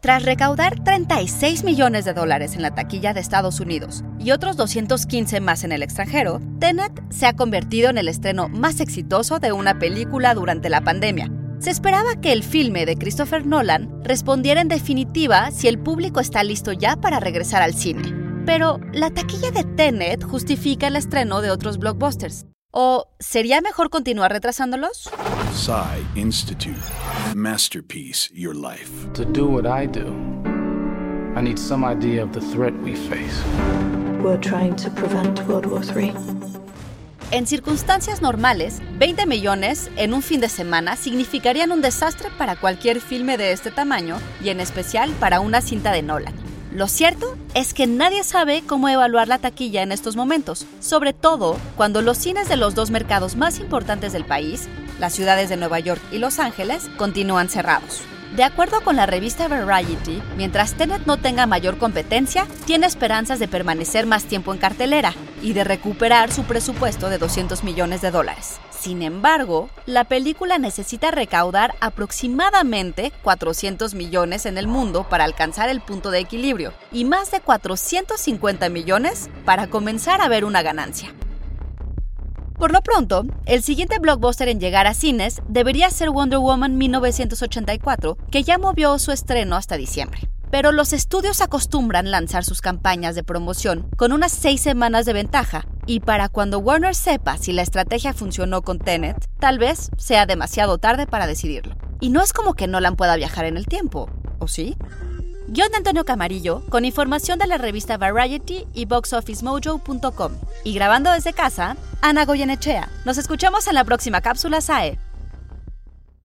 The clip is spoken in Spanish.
Tras recaudar 36 millones de dólares en la taquilla de Estados Unidos y otros 215 más en el extranjero, Tenet se ha convertido en el estreno más exitoso de una película durante la pandemia. Se esperaba que el filme de Christopher Nolan respondiera en definitiva si el público está listo ya para regresar al cine. Pero la taquilla de Tenet justifica el estreno de otros blockbusters. ¿O sería mejor continuar retrasándolos? Psy Institute. Masterpiece Your Life. To do what I do, I need some idea of the threat we face. We're trying to prevent World War III. En circunstancias normales, 20 millones en un fin de semana significarían un desastre para cualquier filme de este tamaño y en especial para una cinta de Nolan. Lo cierto es que nadie sabe cómo evaluar la taquilla en estos momentos, sobre todo cuando los cines de los dos mercados más importantes del país, las ciudades de Nueva York y Los Ángeles, continúan cerrados. De acuerdo con la revista Variety, mientras Tenet no tenga mayor competencia, tiene esperanzas de permanecer más tiempo en cartelera y de recuperar su presupuesto de 200 millones de dólares. Sin embargo, la película necesita recaudar aproximadamente 400 millones en el mundo para alcanzar el punto de equilibrio y más de 450 millones para comenzar a ver una ganancia. Por lo pronto, el siguiente blockbuster en llegar a cines debería ser Wonder Woman 1984, que ya movió su estreno hasta diciembre. Pero los estudios acostumbran lanzar sus campañas de promoción con unas seis semanas de ventaja, y para cuando Warner sepa si la estrategia funcionó con Tenet, tal vez sea demasiado tarde para decidirlo. Y no es como que Nolan pueda viajar en el tiempo, ¿o sí? Guión de Antonio Camarillo, con información de la revista Variety y boxofficemojo.com. Y grabando desde casa, Ana Goyenechea. Nos escuchamos en la próxima cápsula SAE.